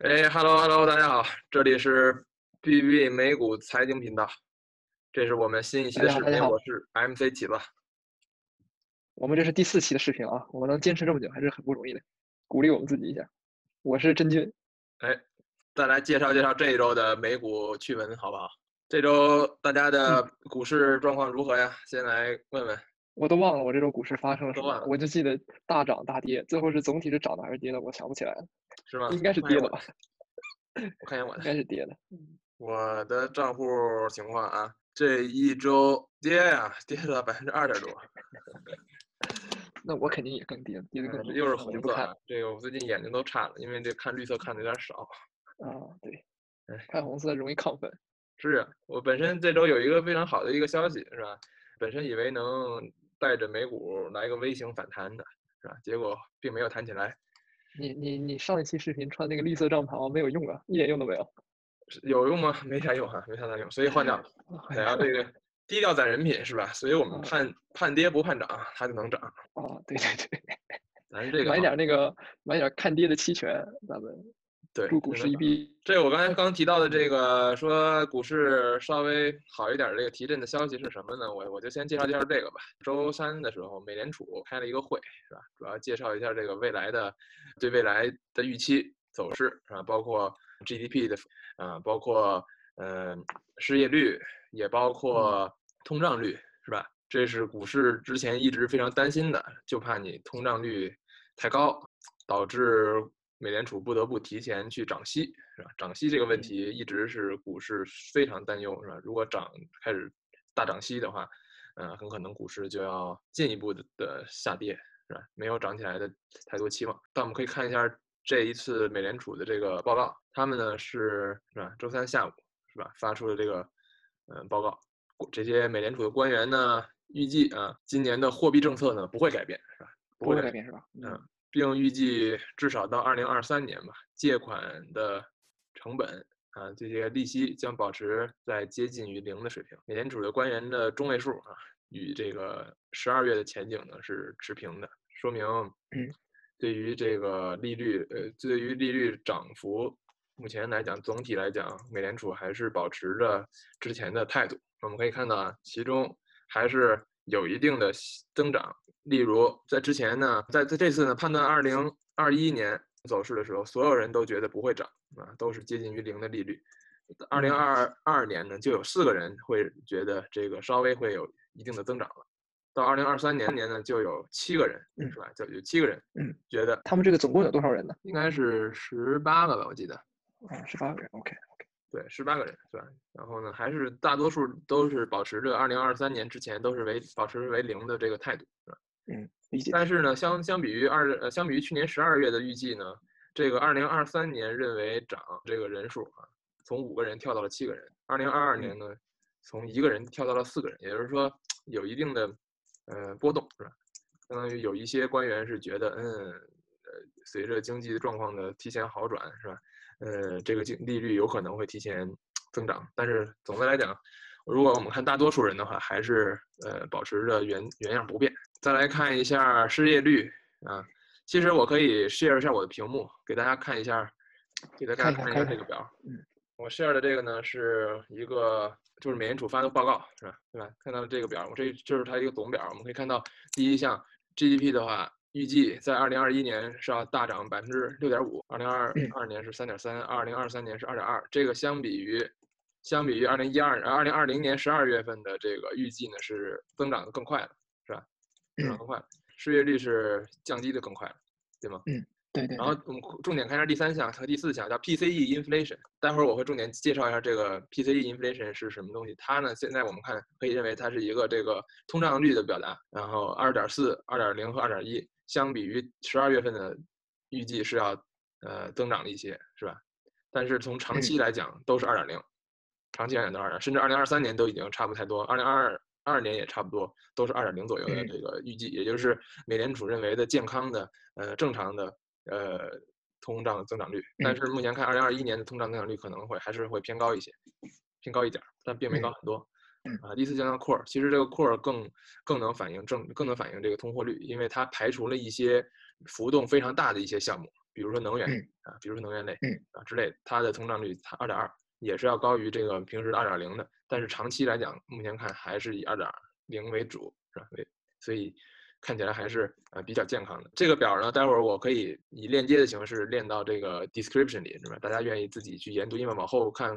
哎，Hello Hello，大家好，这里是 B B 美股财经频道，这是我们新一期的视频，我是 MC 起子。我们这是第四期的视频啊，我们能坚持这么久还是很不容易的，鼓励我们自己一下。我是真君，哎，再来介绍介绍这一周的美股趣闻好不好？这周大家的股市状况如何呀？先来问问。我都忘了我这周股市发生了什么，我就记得大涨大跌，最后是总体是涨的还是跌的？我想不起来了。是吗？应该是跌的吧。我看一下我的，应该是跌的。我的账户情况啊，这一周跌呀，跌了百分之二点多。那我肯定也更跌，跌的更又是红色。这个我最近眼睛都差了，因为这看绿色看的有点少。啊，对，看红色容易亢奋。是啊，我本身这周有一个非常好的一个消息，是吧？本身以为能带着美股来个微型反弹的，是吧？结果并没有弹起来。你你你上一期视频穿那个绿色帐篷没有用啊，一点用都没有。有用吗？没啥用哈，没啥大用，所以换掉了。想要这个低调攒人品是吧？所以我们盼盼跌不盼涨，它就能涨。哦，对对对，咱这 个买点那个买点看跌的期权，咱们。对，股市一逼。这我刚才刚提到的这个说股市稍微好一点这个提振的消息是什么呢？我我就先介绍介绍这个吧。周三的时候，美联储开了一个会，是吧？主要介绍一下这个未来的对未来的预期走势，是吧，包括 GDP 的，啊，包括嗯失业率，也包括通胀率，是吧？这是股市之前一直非常担心的，就怕你通胀率太高，导致。美联储不得不提前去涨息，是吧？涨息这个问题一直是股市非常担忧，是吧？如果涨开始大涨息的话，嗯，很可能股市就要进一步的的下跌，是吧？没有涨起来的太多期望。但我们可以看一下这一次美联储的这个报告，他们呢是是吧？周三下午是吧？发出了这个嗯报告，这些美联储的官员呢预计啊，今年的货币政策呢不会改变，是吧？不会改变是吧？嗯。并预计至少到二零二三年吧，借款的成本啊，这些利息将保持在接近于零的水平。美联储的官员的中位数啊，与这个十二月的前景呢是持平的，说明 对于这个利率呃，对于利率涨幅，目前来讲总体来讲，美联储还是保持着之前的态度。我们可以看到啊，其中还是有一定的增长。例如，在之前呢，在在这次呢判断二零二一年走势的时候，所有人都觉得不会涨啊，都是接近于零的利率。二零二二年呢，就有四个人会觉得这个稍微会有一定的增长了。到二零二三年年呢，就有七个人，是吧？就有七个人，嗯，觉得他们这个总共有多少人呢？应该是十八个吧，我记得。啊，十八个人，OK OK，。对，十八个人是吧？然后呢，还是大多数都是保持着二零二三年之前都是为保持为零的这个态度，是吧？嗯，理解。但是呢，相相比于二呃，相比于去年十二月的预计呢，这个二零二三年认为涨这个人数啊，从五个人跳到了七个人。二零二二年呢，从一个人跳到了四个人，也就是说有一定的呃波动，是吧？相当于有一些官员是觉得，嗯，呃，随着经济状况的提前好转，是吧？呃，这个经利率有可能会提前增长。但是总的来讲，如果我们看大多数人的话，还是呃保持着原原样不变。再来看一下失业率啊，其实我可以 share 一下我的屏幕，给大家看一下，给大家看一下这个表。嗯，我 share 的这个呢是一个就是美联储发的报告，是吧？对吧？看到这个表，我这就是它一个总表。我们可以看到第一项 GDP 的话，预计在二零二一年是要大涨百分之六点五，二零二二年是三点三，二零二三年是二点二。这个相比于相比于二零一二二零二零年十二月份的这个预计呢，是增长的更快了。是吧增长更快，失业率是降低的更快了，对吗？嗯，对对。然后我们重点看一下第三项和第四项，叫 PCE inflation。待会儿我会重点介绍一下这个 PCE inflation 是什么东西。它呢，现在我们看可以认为它是一个这个通胀率的表达。然后二点四、二点零和二点一，相比于十二月份的预计是要呃增长了一些，是吧？但是从长期来讲都是二点零，长期来讲都二点，甚至二零二三年都已经差不太多，二零二二。二年也差不多都是二点零左右的这个预计，也就是美联储认为的健康的呃正常的呃通胀增长率。但是目前看，二零二一年的通胀增长率可能会还是会偏高一些，偏高一点，但并没高很多。啊，第四项的 core，其实这个 core 更更能反映正更能反映这个通货率，因为它排除了一些浮动非常大的一些项目，比如说能源嗯啊，比如说能源类嗯啊之类的，它的通胀率它二点二也是要高于这个平时的二点零的，但是长期来讲，目前看还是以二点零为主，是吧？为所以看起来还是呃比较健康的。这个表呢，待会儿我可以以链接的形式链到这个 description 里，是吧？大家愿意自己去研读，因为往后看，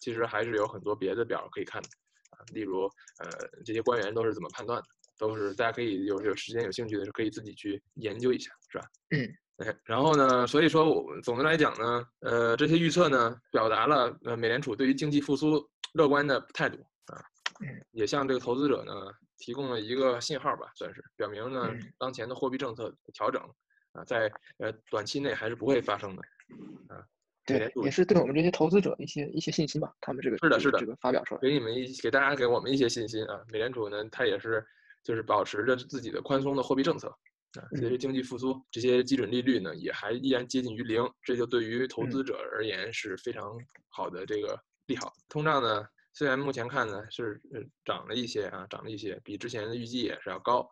其实还是有很多别的表可以看的啊，例如呃这些官员都是怎么判断的，都是大家可以有有时间有兴趣的是可以自己去研究一下，是吧？嗯。哎，然后呢，所以说我们总的来讲呢，呃，这些预测呢，表达了呃美联储对于经济复苏乐观的态度啊，嗯也向这个投资者呢提供了一个信号吧，算是表明呢嗯当前的货币政策调整啊，在呃短期内还是不会发生的啊。对也是对我们这些投资者一些一些信心吧。他们这个是的是的这个发表出来，给你们一给大家给我们一些信心啊。美联储呢，它也是就是保持着自己的宽松的货币政策啊，随着嗯经济复苏，这些基准利率呢也还依然接近于零，这就对于投嗯资者而言是非常好的这个利好。通胀呢，虽然目前看呢是呃涨了一些啊，涨了一些，比之前的预计也是要高。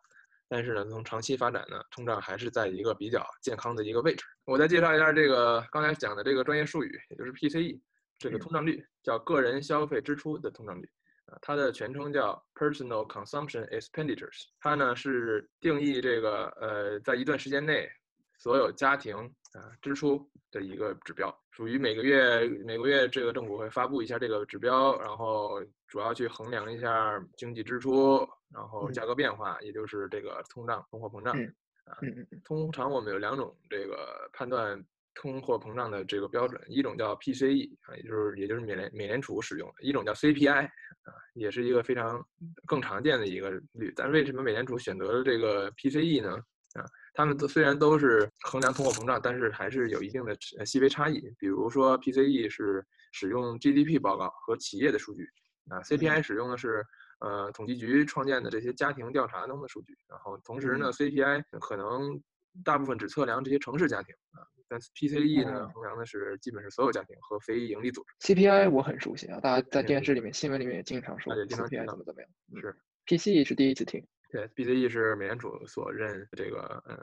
但是呢，从长期发展呢，通胀还是在一个比较健康的一个位置。我再介绍一下这个刚才讲的这个专业术语，也就是 PCE，这个嗯通胀率叫个人消费支出的通胀率。啊，它的全称叫 Personal Consumption Expenditures。它呢是定义这个呃，在一段时间内所有家庭啊支出的一个指标，属于每个月每个月这个政府会发布一下这个指标，然后主要去衡量一下经济支出，然后嗯价格变化，也就是这个通胀、通货膨胀。嗯嗯嗯嗯通常我们有两种这个判断通货膨胀的这个标准，一种叫 PCE 啊，也就是也就是美联美联储使用的，一种叫 CPI 啊，也是一个非常更常见的一个率。但是为什么美联储选择了这个 PCE 呢？啊，他们都虽然都是衡量通货膨胀，但是还是有一定的呃细微差异。比如说 PCE 是使用 GDP 报告和企业的数据，啊，CPI 使用的是呃统计局创建的这些家庭调查中的数据，然后同时呢嗯，CPI 可能大部分只测量这些城市家庭啊，但 PCE 呢哦衡量的是基本是所有家庭和非盈利组织。CPI 我很熟悉啊，大家在嗯电视里面、新闻里面也经常说 CPI 到怎么怎么样。嗯是 PCE 是第一次听。对，PCE 是美联储所认这个呃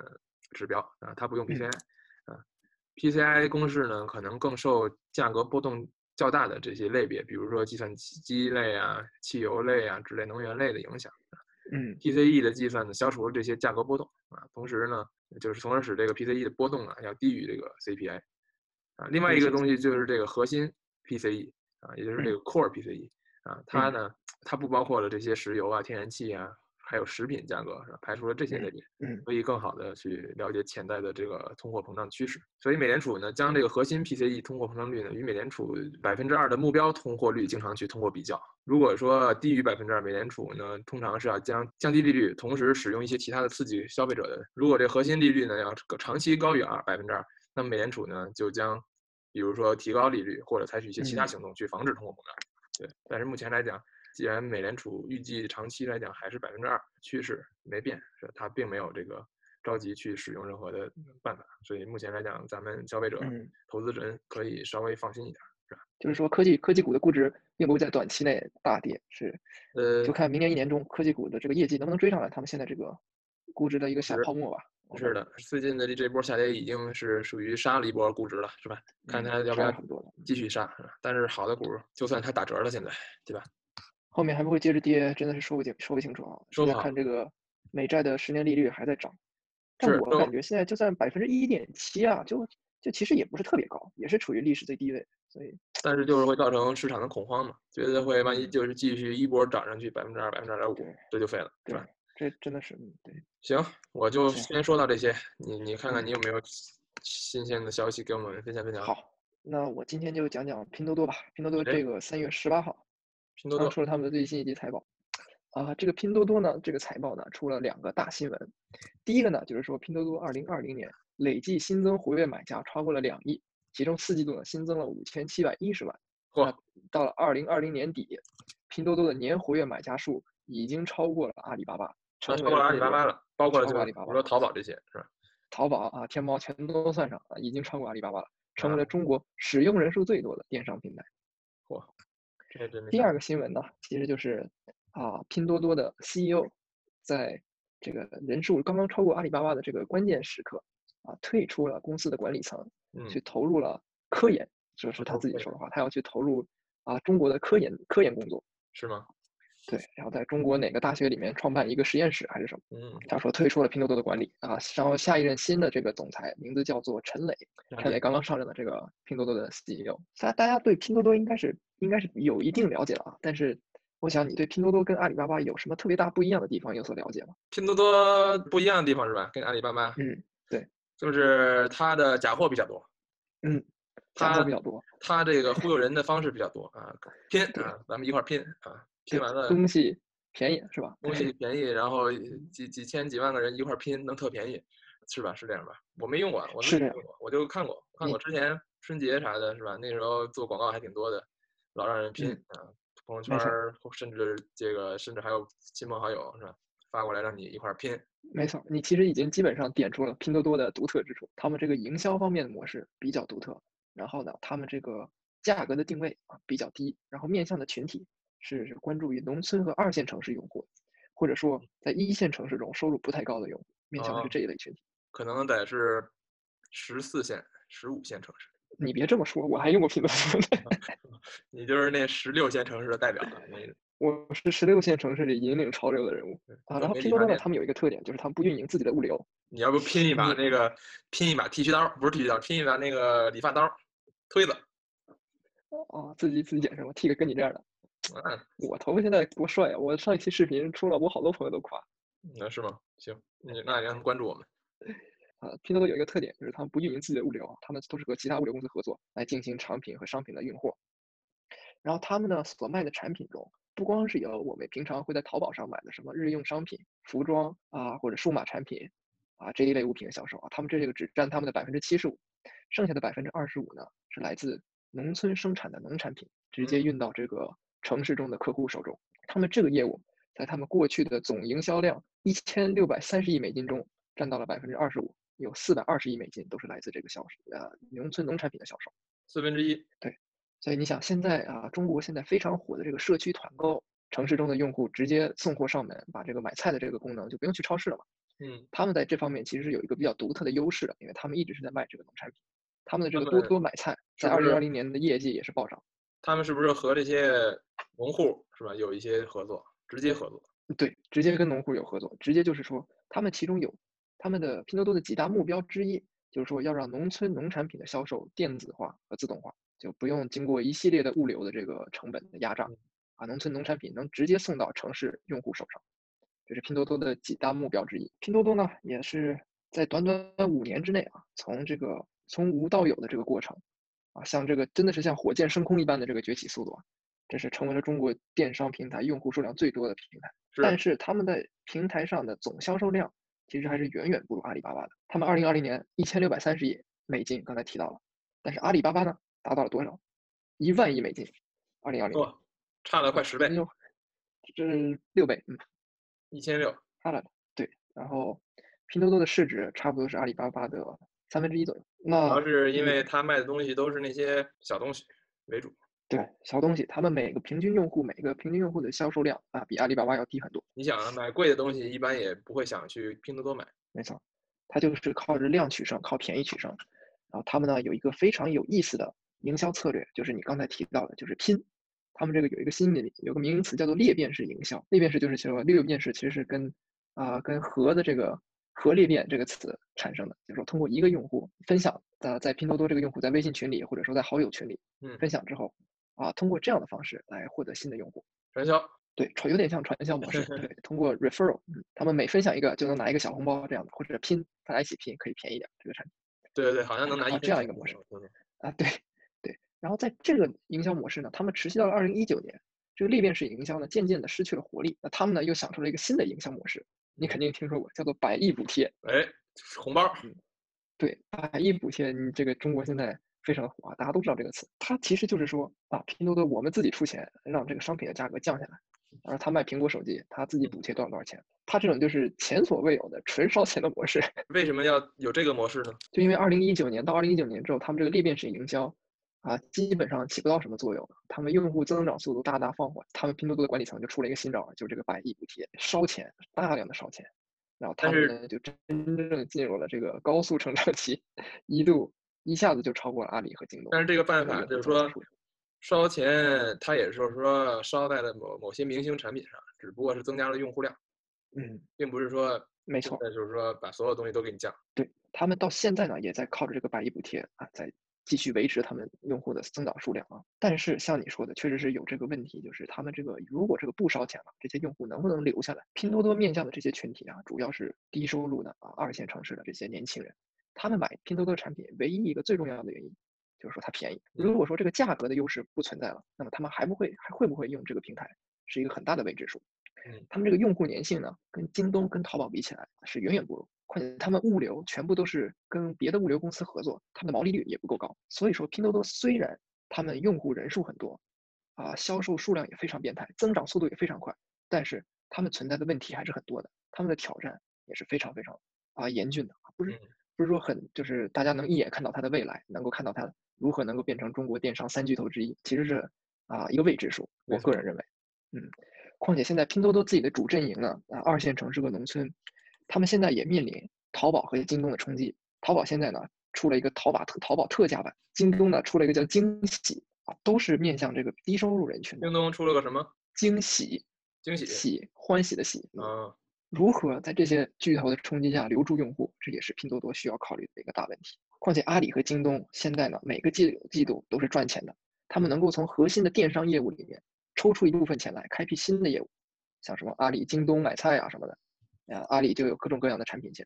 指标啊，它不用 PCI 啊。PCI 公式呢，可能更受价格波动较大的这些类别，比如说计算机类啊、汽油类啊之类能源类的影响。嗯。PCE 的计算呢，消除了这些价格波动啊，同时呢，就是从而使这个 PCE 的波动啊要低于这个 CPI 啊。另外一个东西就是这个核心 PCE 啊，也就是这个 Core PCE 啊，它呢它不包括了这些石油啊、天然气啊，还有食品价格，是吧？排除了这些类别，嗯可以更好的去了解潜在的这个通货膨胀趋势。所以美联储呢，将这个核心 PCE 通货膨胀率呢与美联储百分之二的目标通货率经常去通过比较。如果说低于百分之二，美联储呢通常是要将降低利率，同时使用一些其他的刺激消费者的。如果这核心利率呢要长期高于二百分之二，那么美联储呢就将比如说提高利率或者采取一些其他嗯行动去防止通货膨胀。对，但是目前来讲，既然美联储预计长期来讲还是百分之二趋势没变，是它并没有这个着急去使用任何的办法，所以目前来讲，咱们消费者、嗯，投资人可以稍微放心一点。是吧就是说科技科技股的估值并不会在短期内大跌，是呃就，看明年一年中科技股的这个业绩能不能追上来他们现在这个估值的一个小是泡沫吧。是的，最近的这这波下跌已经是属于杀了一波估值了，是吧？看嗯它要不要继续杀。但是好的股，就算它打折了，现在对吧？后面还不会接着跌，真的是说不清说不清楚啊。现在说不好看这个美债的十年利率还在涨，但我感觉现在就算百分之一点七啊，就就其实也不是特别高，也是处于历史最低位，所以但是就是会造成市场的恐慌嘛，觉得会万一嗯就是继续一波涨上去百分之二、百分之二点五，这就废了，是对吧？，这真的是嗯对。行，我就先说到这些，你你看看嗯你有没有新鲜的消息给我们分享分享？，好，那我今天就讲讲拼多多吧。拼多多哎这个三月十八号刚拼多多出了他们的最新一季财报。啊，这个拼多多呢，这个财报呢出了两个大新闻。第一个呢，就是说拼多多二零二零年累计新增活跃买家超过了两亿，其中四季度呢新增了五千七百一十万。嚯，到了二零二零年底，拼多多的年活跃买家数已经超过了阿里巴巴，超过了阿里巴巴了，包括了阿里巴巴就比如说淘宝这些，是吧？淘宝啊、天猫全都算上啊，已经超过阿里巴巴了，成为啊了中国使用人数最多的电商平台。第二个新闻呢，其实就是啊，拼多多的 CEO 在这个人数刚刚超过阿里巴巴的这个关键时刻啊退出了公司的管理层，嗯去投入了科研，这是他自己说的话，他要去投入啊中国的科研科研工作。是吗？对，然后在中国哪个大学里面创办一个实验室还是什么？嗯，他说退出了拼多多的管理啊，然后下一任新的这个总裁名字叫做陈磊，陈磊刚刚上任的这个拼多多的 CEO。大大家对拼多多应该是应该是有一定了解了啊，但是我想你对拼多多跟阿里巴巴有什么特别大不一样的地方有所了解吗？拼多多不一样的地方是吧？跟阿里巴巴，嗯，对就是它的假货比较多，嗯，假货比较多，它这个忽悠人的方式比较多啊，拼啊，咱们一块儿拼啊，拼完了东西便宜是吧？东西便宜，然后几几千几万个人一块拼，能特便宜，是吧？是这样吧？我没用过，我没用过，我就看过，看过之前春节啥的，是吧？那时候做广告还挺多的，老让人拼嗯啊，朋友圈儿甚至这个甚至还有亲朋好友是吧？发过来让你一块儿拼，没错，你其实已经基本上点出了拼多多的独特之处，他们这个营销方面的模式比较独特，然后呢，他们这个价格的定位啊比较低，然后面向的群体是是关注于农村和二线城市用户，或者说在一线城市中收入不太高的用户，面向的是哦这一类群体。可能得是十四线、十五线城市，你别这么说，我还用过拼多多呢，你就是那十六线城市的代表了，那 我是十六线城市里引领潮流的人物啊。然后拼多多呢，他们有一个特点，就是他们不运营自己的物流，你要不拼一把 那个拼一把剃须刀，不是剃须刀，拼一把那个理发刀，推子，哦，自己自己剪是吗？剃个跟你这样的，嗯，我头发现在多帅啊！我上一期视频出了，我好多朋友都夸。那是吗？行，你那你让他们关注我们。啊，拼多多有一个特点，就是他们不运营自己的物流，他们都是和其他物流公司合作来进行产品和商品的运货。然后他们呢所卖的产品中，不光是有我们平常会在淘宝上买的什么日用商品、服装啊或者数码产品啊这一类物品的销售啊，他们这个只占他们的百分之七十五，剩下的百分之二十五呢是来自农村生产的农产品，直接运到这个城市中的客户手中。他们这个业务在他们过去的总营销量一千六百三十亿美金中占到了百分之二十五，有四百二十亿美金都是来自这个销售呃农村农产品的销售。四分之一，对所以你想，现在啊，中国现在非常火的这个社区团购，城市中的用户直接送货上门，把这个买菜的这个功能就不用去超市了嘛。嗯，他们在这方面其实是有一个比较独特的优势的，因为他们一直是在卖这个农产品，他们的这个多多买菜在二零二零年的业绩也是暴涨。他们是不是和这些农户是吧有一些合作，直接合作？对，直接跟农户有合作，直接就是说，他们其中有他们的拼多多的几大目标之一，就是说要让农村农产品的销售电子化和自动化，就不用经过一系列的物流的这个成本的压榨嗯，啊，农村农产品能直接送到城市用户手上，这是拼多多的几大目标之一。拼多多呢，也是在短短五年之内啊，从这个从无到有的这个过程，啊，像这个真的是像火箭升空一般的这个崛起速度啊，这是成为了中国电商平台用户数量最多的平台。但是他们在平台上的总销售量其实还是远远不如阿里巴巴的。他们二零二零年一千六百三十亿美金，刚才提到了，但是阿里巴巴呢达到了多少？一万亿美金。二零二零差了快十倍，就 这是六倍，嗯，一千六。差了对。然后拼多多的市值差不多是阿里巴巴的三分之一左右。主要是因嗯为他卖的东西都是那些小东西为主。对小东西，他们每个平均用户每个平均用户的销售量啊比阿里巴巴要低很多。你想啊，买贵的东西一般也不会想去拼多多买。没错，它就是靠着量取胜，靠便宜取胜。然后他们呢有一个非常有意思的营销策略，就是你刚才提到的，就是拼。他们这个有一个新的有个名词叫做裂变式营销。裂变式就是说裂变式其实是跟啊、跟和的这个核裂变这个词产生的，就是说通过一个用户分享呃在拼多多这个用户在微信群里或者说在好友群里嗯，分享之后啊，通过这样的方式来获得新的用户。传销。对，传有点像传销模式，对，通过 referral，嗯，他们每分享一个就能拿一个小红包这样的，或者拼，大家一起拼可以便宜点这个产品对对对，好像能拿这样一个模式啊，对对。然后在这个营销模式呢，他们持续到了二零一九年，这个裂变式营销呢渐渐的失去了活力，那他们呢又想出了一个新的营销模式，你肯定听说过，叫做百亿补贴。哎，红包。对，百亿补贴，你这个中国现在非常火啊，大家都知道这个词。它其实就是说啊，拼多多我们自己出钱让这个商品的价格降下来，然后他卖苹果手机，他自己补贴多少多少钱，他这种就是前所未有的纯烧钱的模式。为什么要有这个模式呢？就因为二零一九年到二零一九年之后，他们这个裂变式营销啊，基本上起不到什么作用，他们用户增长速度大大放缓，他们拼多多的管理层就出了一个新招儿，就是这个百亿补贴，烧钱，大量的烧钱。然后他们呢就真正进入了这个高速成长期，一度一下子就超过了阿里和京东。但是这个办法就是说烧钱，它也是说烧在了某某些明星产品上，只不过是增加了用户量，嗯，并不是说没错，那就是说把所有东西都给你降。对他们到现在呢，也在靠着这个百亿补贴啊，在继续维持他们用户的增长数量啊。但是像你说的，确实是有这个问题，就是他们这个如果这个不烧钱了，这些用户能不能留下来？拼多多面向的这些群体啊，主要是低收入的啊，二线城市的这些年轻人，他们买拼多多产品唯一一个最重要的原因就是说它便宜。如果说这个价格的优势不存在了，那么他们还不会还会不会用这个平台，是一个很大的未知数。嗯他们这个用户粘性呢，跟京东、跟淘宝比起来是远远不如。况且他们物流全部都是跟别的物流公司合作，他们的毛利率也不够高。所以说，拼多多虽然他们用户人数很多，啊，销售数量也非常变态，增长速度也非常快，但是他们存在的问题还是很多的，他们的挑战也是非常非常啊严峻的，不是嗯不是说很就是大家能一眼看到它的未来，能够看到它如何能够变成中国电商三巨头之一，其实是啊一个未知数。我个人认为，嗯，况且现在拼多多自己的主阵营呢，啊，二线城市和农村，他们现在也面临淘宝和京东的冲击。淘宝现在呢出了一个淘宝特淘宝特价版，京东呢出了一个叫惊喜啊，都是面向这个低收入人群的京东出了个什么惊喜，惊喜喜欢喜的喜，嗯啊？如何在这些巨头的冲击下留住用户，这也是拼多多需要考虑的一个大问题。况且阿里和京东现在呢，每个季季度都是赚钱的，他们能够从核心的电商业务里面抽出一部分钱来开辟新的业务，像什么阿里、京东买菜啊什么的，啊，阿里就有各种各样的产品线。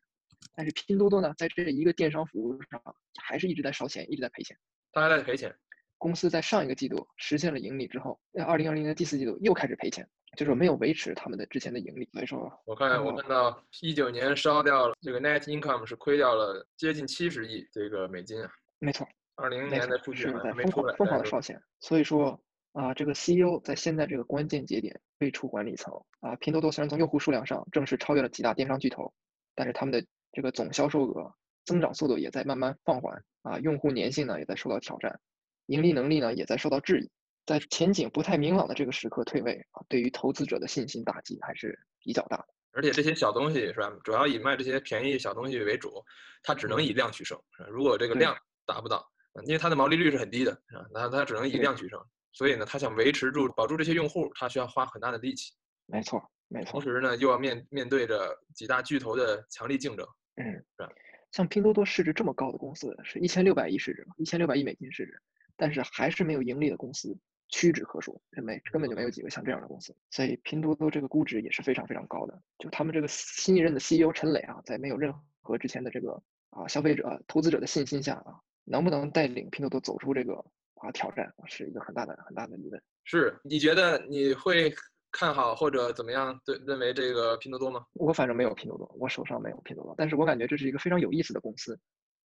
但是拼多多呢，在这一个电商服务上还是一直在烧钱，一直在赔钱。他还在赔钱。公司在上一个季度实现了盈利之后，在二零二零年第四季度又开始赔钱，就是没有维持他们的之前的盈利。所以说，我看我哦看到一九年烧掉了这个 net income 是亏掉了接近七十亿这个美金啊。没错，二零年的数据还没出来，疯狂的烧钱。所以说啊，这个 CEO 在现在这个关键节点退出管理层啊，拼多多虽然从用户数量上正式超越了几大电商巨头，但是他们的这个总销售额增长速度也在慢慢放缓啊，用户粘性呢也在受到挑战，盈利能力呢也在受到质疑。在前景不太明朗的这个时刻退位啊，对于投资者的信心打击还是比较大的。而且这些小东西是吧，主要以卖这些便宜小东西为主，它只能以量取胜。如果这个量达不到，啊因为它的毛利率是很低的，是吧？那它只能以量取胜。所以呢，他想维持住、保住这些用户，他需要花很大的力气。没错，没错。同时呢，又要面面对着几大巨头的强力竞争。嗯吧，像拼多多市值这么高的公司，是一千六百亿市值嘛，一千六百亿美金市值，但是还是没有盈利的公司屈指可数，这没根本就没有几个像这样的公司。所以拼多多这个估值也是非常非常高的。就他们这个新一任的 CEO 陈磊啊，在没有任何之前的这个啊消费者、啊投资者的信心下啊，能不能带领拼多多走出这个啊挑战，是一个很大的很大的疑问。是你觉得你会看好或者怎么样对认为这个拼多多吗？我反正没有拼多多，我手上没有拼多多，但是我感觉这是一个非常有意思的公司。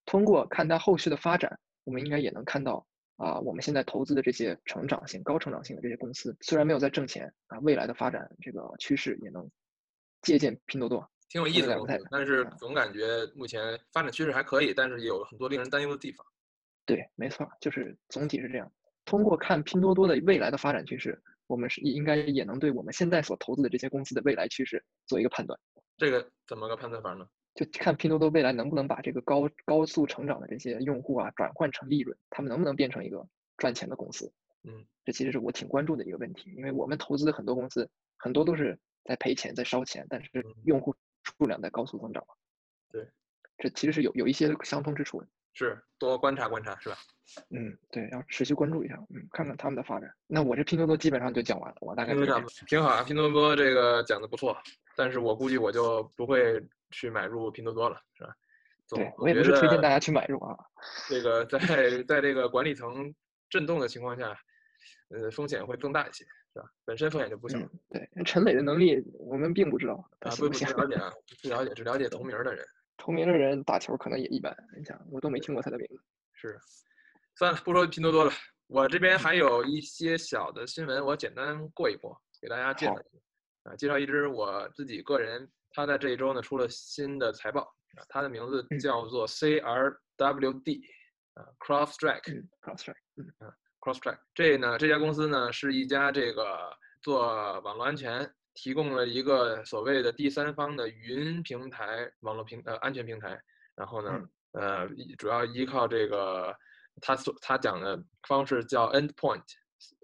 通过看它后续的发展，我们应该也能看到啊，我们现在投资的这些成长性、高成长性的这些公司，虽然没有在挣钱啊，未来的发展这个趋势也能借鉴拼多多。挺有意思的但是嗯总感觉目前发展趋势还可以，但是有很多令人担忧的地方。对，没错，就是总体是这样。通过看拼多多的未来的发展趋势，我们是应该也能对我们现在所投资的这些公司的未来趋势做一个判断。这个怎么个判断法呢？就看拼多多未来能不能把这个高高速成长的这些用户啊转换成利润，他们能不能变成一个赚钱的公司？嗯，这其实是我挺关注的一个问题，因为我们投资的很多公司，很多都是在赔钱，在烧钱，但是嗯用户数量在高速增长嘛。对，这其实是有有一些相通之处的。是多观察观察是吧？嗯，对，要持续关注一下，嗯，看看他们的发展。那我这拼多多基本上就讲完了，我大概就这样。多挺好啊，拼多多这个讲的不错，但是我估计我就不会去买入拼多多了，是吧？总对我也不是推荐大家家去买入啊。这个在在这个管理层震动的情况下，呃，风险会更大一些，是吧？本身风险就不小嗯，对，陈磊的能力我们并不知道啊，不不。了解啊，不了解，只了解同名的人。同名的人打球可能也一般，你想我都没听过他的名字。是，算了，不说拼多多了。我这边还有一些小的新闻，我简单过一过，给大家介绍一下。啊，介绍一支我自己个人，他在这一周呢出了新的财报，啊，它的名字嗯叫做 CRWD，啊，CrossTrack，嗯，CrossTrack，嗯 CrossTrack。这呢，这家公司呢是一家这个做网络安全提供了一个所谓的第三方的云平台网络平呃安全平台，然后呢，呃，主要依靠这个他所他讲的方式叫 endpoint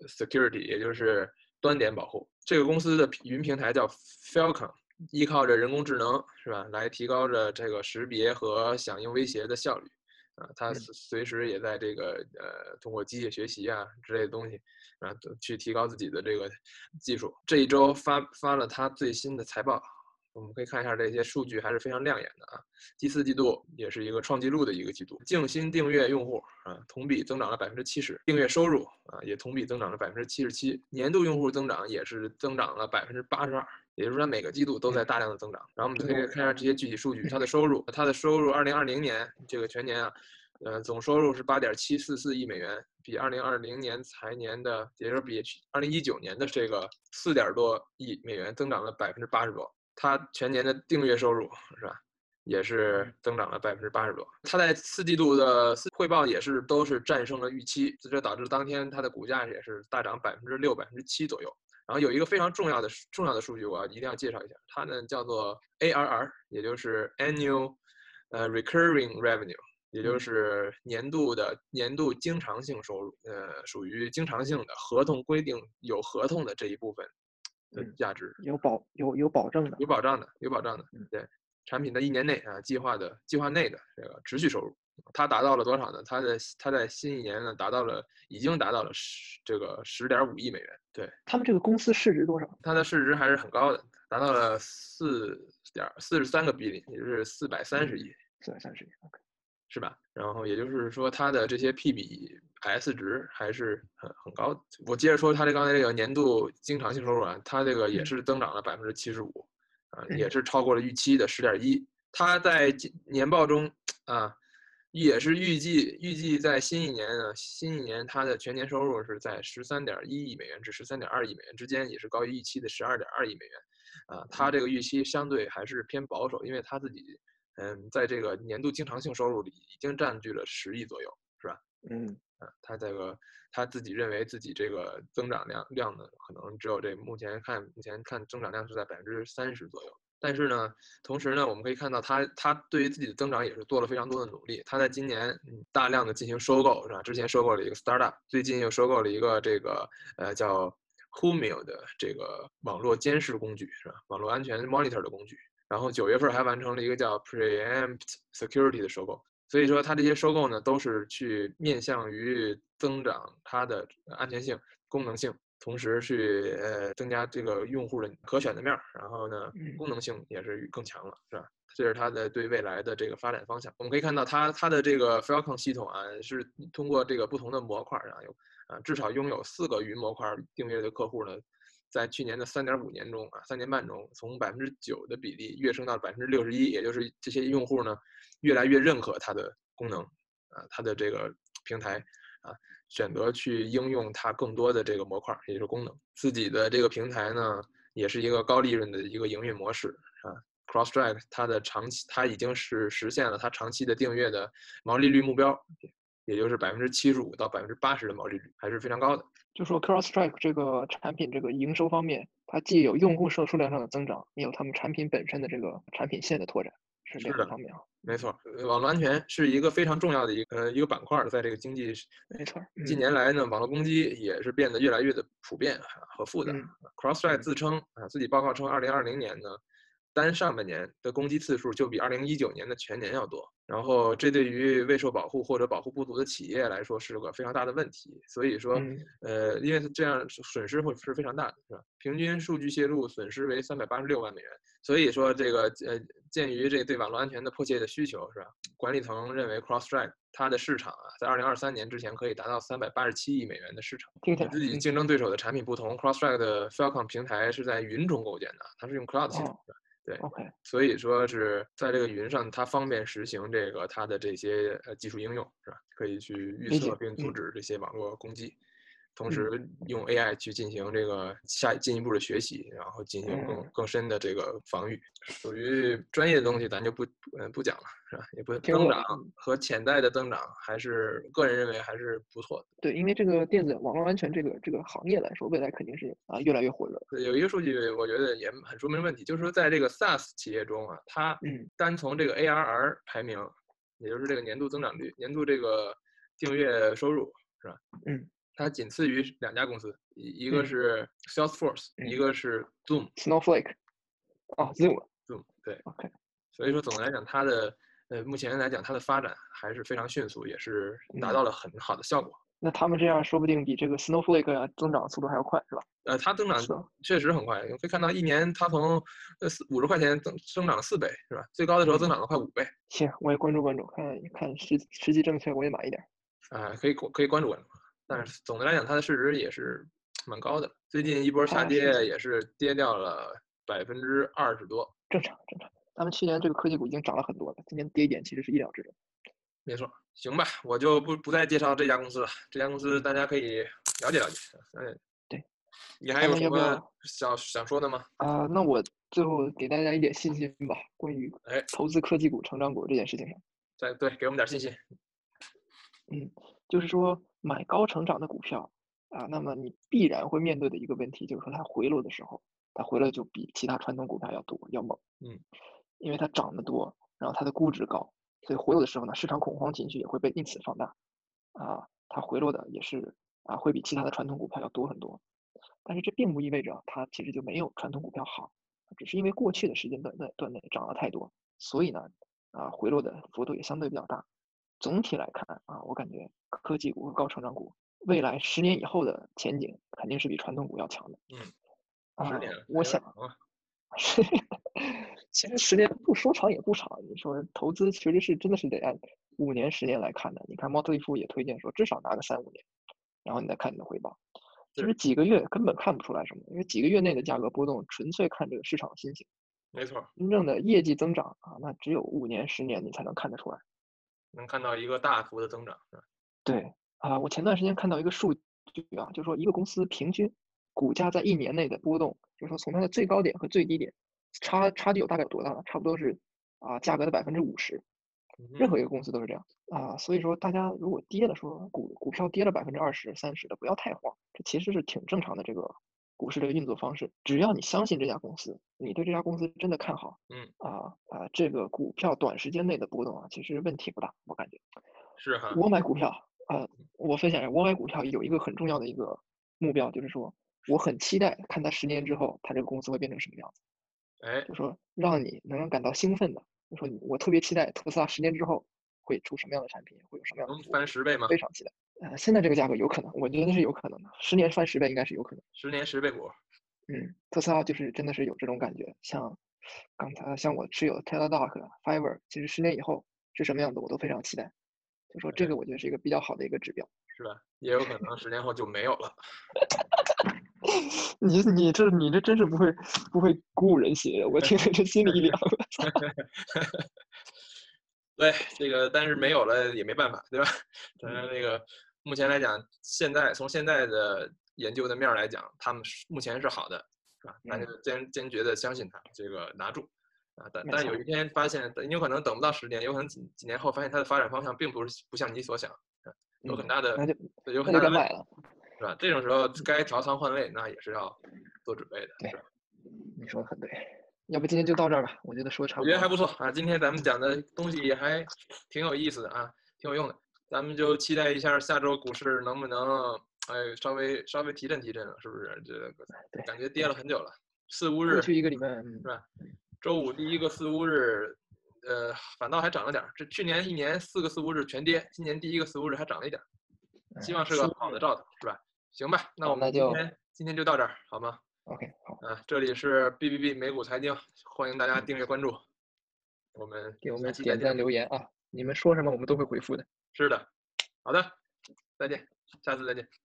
security，也就是端点保护。这个公司的云平台叫 Falcon，依靠着人工智能是吧，来提高着这个识别和响应威胁的效率。啊，他随时也在这个呃，通过机械学习啊之类的东西，啊，去提高自己的这个技术。这一周发发了他最新的财报，我们可以看一下这些数据还是非常亮眼的啊。第四季度也是一个创纪录的一个季度，净新订阅用户啊，同比增长了百分之七十，订阅收入啊也同比增长了百分之七十七，年度用户增长也是增长了百分之八十二。也就是说，每个季度都在大量的增长。然后我们可以看一下这些具体数据，它的收入，它的收入，二零二零年这个全年啊，呃，总收入是八点七四四亿美元，比二零二零年财年的，也就是比二零一九年的这个四点多亿美元增长了百分之八十多。它全年的订阅收入是吧，也是增长了百分之八十多。它在四季度的汇报也是都是战胜了预期，这导致当天它的股价也是大涨百分之六、百分之七左右。然后有一个非常重要的重要的数据，我要一定要介绍一下，它呢叫做 ARR，也就是 Annual，呃 Recurring Revenue，也就是年度的年度经常性收入，呃，属于经常性的合同规定有合同的这一部分的价值，有保有有保证的，有保障的，有保障的，对，产品的一年内啊计划的计划内的这个持续收入。它达到了多少呢？它在它在新一年呢，达到了已经达到了十这个十点五亿美元。对他们这个公司市值多少？它的市值还是很高的，达到了四点四十三个 B 也就是四百三十亿。四百三十亿，OK，是吧？然后也就是说，它的这些 P 比 S 值还是很很高的。我接着说，它这刚才这个年度经常性收入啊，它这个也是增长了百分之七十五，啊，也是超过了预期的十点一。它在年报中啊。也是预计预计在新一年呢，新一年它的全年收入是在十三点一亿美元至十三点二亿美元之间，也是高于预期的十二点二亿美元。啊，它这个预期相对还是偏保守，因为它自己，嗯，在这个年度经常性收入里已经占据了十亿左右，是吧？嗯，啊，他这个他自己认为自己这个增长量量呢，可能只有这目前看目前看增长量是在百分之三十左右。但是呢，同时呢，我们可以看到他他对于自己的增长也是做了非常多的努力。他在今年大量的进行收购，是吧？之前收购了一个 startup，最近又收购了一个这个呃叫 h u m i l 的这个网络监视工具，是吧？网络安全 monitor 的工具。然后九月份还完成了一个叫 Preempt Security 的收购。所以说，它这些收购呢，都是去面向于增长它的安全性、功能性。同时去呃增加这个用户的可选的面儿，然后呢功能性也是更强了，是吧？这是它的对未来的这个发展方向。我们可以看到，它它的这个 Falcon 系统啊，是通过这个不同的模块啊，有啊至少拥有四个云模块订阅的客户呢，在去年的三点五年中啊，三年半中，从百分之九的比例跃升到百分之六十一，也就是这些用户呢越来越认可它的功能啊，它的这个平台啊。选择去应用它更多的这个模块，也就是功能。自己的这个平台呢，也是一个高利润的一个营运模式啊。CrossDrag 它的长期，它已经是实现了它长期的订阅的毛利率目标，也就是百分之七十五到百分之八十的毛利率，还是非常高的。就说 CrossDrag 这个产品这个营收方面，它既有用户数数量上的增长，也有他们产品本身的这个产品线的拓展。是的，方面啊，没错，网络安全是一个非常重要的一个呃一个板块，在这个经济，没错。近年来呢，网络攻击也是变得越来越的普遍和复杂。CrossDrag 自称啊，自己报告称，二零二零年呢。单上半年的攻击次数就比二零一九年的全年要多，然后这对于未受保护或者保护不足的企业来说是个非常大的问题。所以说，呃，因为这样损失会是非常大的，是吧？平均数据泄露损失为三百八十六万美元。所以说，这个呃，鉴于这对网络安全的迫切的需求，是吧？管理层认为 CrossStrike 它的市场啊，在二零二三年之前可以达到三百八十七亿美元的市场。与自己竞争对手的产品不同，CrossStrike 的 Falcon 平台是在云中构建的，它是用 Cloud 系统。对，OK，所以说是在这个云上，它方便实行这个它的这些呃技术应用，是吧？可以去预测并阻止这些网络攻击。同时用 AI 去进行这个下进一步的学习，然后进行更嗯更深的这个防御。属于专业的东西，咱就不嗯不讲了，是吧？也不增长和潜在的增长，还是个人认为还是不错的。对，因为这个电子网络安全这个这个行业来说，未来肯定是啊越来越火热。有一个数据，我觉得也很说明问题，就是说在这个 SaaS 企业中啊，它嗯单从这个 ARR 排名，也就是这个年度增长率、年度这个订阅收入，是吧？嗯，它仅次于两家公司，一一个嗯是 Salesforce，、一嗯个是 Zoom。，Snowflake，哦，Zoom，Zoom 对，OK，所以说总的来讲，它的呃目前来讲，它的发展还是非常迅速，也是达嗯到了很好的效果。那他们这样说不定比这个 Snowflake 啊增长速度还要快，是吧？呃，它增长的确实很快，你可以看到一年它从呃四五十块钱增增长了四倍，是吧？最高的时候增长了快五倍。行，我也关注关注，看看实实际政策，我也买一点儿。啊、可以可以关注关注。但是总的来讲，它的市值也是蛮高的。最近一波下跌也是跌掉了百分之二十多，正常正常。咱们去年这个科技股已经涨了很多了，今年跌一点其实是意料之中。没错。行吧，我就不不再介绍这家公司了。这家公司大家可以了解了解。嗯，对。你还有什么想想说的吗？啊、那我最后给大家一点信心吧，关于哎投资科技股、成长股这件事情上，对对，给我们点信心。嗯就是说买高成长的股票啊，那么你必然会面对的一个问题，就是说它回落的时候，它回落就比其他传统股票要多要猛，嗯，因为它涨得多，然后它的估值高，所以回落的时候呢，市场恐慌情绪也会被因此放大，啊，它回落的也是啊，会比其他的传统股票要多很多。但是这并不意味着它其实就没有传统股票好，只是因为过去的时间段段段内涨了太多，所以呢，啊，回落的幅度也相对比较大。总体来看啊，我感觉科技股和高成长股未来十年以后的前景肯定是比传统股要强的。嗯，啊十年，我想 其实十年不说长也不长。你说投资其实是真的是得按五年、十年来看的。你看猫特利夫也推荐说，至少拿个三五年，然后你再看你的回报。其实几个月根本看不出来什么，因为几个月内的价格波动纯粹看这个市场心情。没错，真正的业绩增长啊，那只有五年、十年你才能看得出来。能看到一个大幅的增长，是吧？对啊，我前段时间看到一个数据啊，就是说一个公司平均股价在一年内的波动，就是说从它的最高点和最低点差差距有大概有多大呢？差不多是啊价格的百分之五十，任何一个公司都是这样啊。所以说大家如果跌了说股股票跌了百分之二十、三十的，不要太慌，这其实是挺正常的这个股市这个运作方式。只要你相信这家公司，你对这家公司真的看好，嗯啊啊，这个股票短时间内的波动啊，其实问题不大，我感觉。是哈，我买股票啊、我分享一下，我买股票有一个很重要的一个目标，就是说我很期待看它十年之后，它这个公司会变成什么样子，哎，就说让你能让感到兴奋的，就说你我特别期待特斯拉十年之后会出什么样的产品，会有什么样的翻十倍吗？非常期待。呃，现在这个价格有可能，我觉得是有可能的，十年翻十倍应该是有可能。十年十倍股，嗯，特斯拉就是真的是有这种感觉，像刚才像我持有的 Teladoc、Fiverr，其实十年以后是什么样子，我都非常期待。就说这个，我觉得是一个比较好的一个指标。是吧？也有可能十年后就没有了。你你这你这真是不会不会鼓舞人心，我听着这心里一凉。对，这个但是没有了也没办法，对吧？当然，那个目前来讲，现在从现在的研究的面儿来讲，他们是目前是好的，是吧？那就坚坚决的相信它，这个拿住啊。但但有一天发现，你有可能等不到十年，有可能几几年后发现它的发展方向并不是不像你所想，啊有很嗯大的有很大的。是吧？这种时候该调仓换位，那也是要做准备的，对是吧？你说的很对，要不今天就到这儿吧？我觉得说的差我觉得还不错啊，今天咱们讲的东西也还挺有意思的啊，挺有用的。咱们就期待一下下周股市能不能哎稍微稍微提振提振了，是不是？这个感觉跌了很久了，四五日过去一个礼拜，嗯是吧？周五第一个四五日，呃，反倒还涨了点儿。这去年一年四个四五日全跌，今年第一个四五日还涨了一点儿，希望是个四五好的兆头，是吧？行吧，那我们就今天今天就到这儿，好吗？OK 好，啊，这里是 B B B 美股财经，欢迎大家订阅关注。我们给我们点赞留言啊，你们说什么我们都会回复的。是的，好的，再见，下次再见。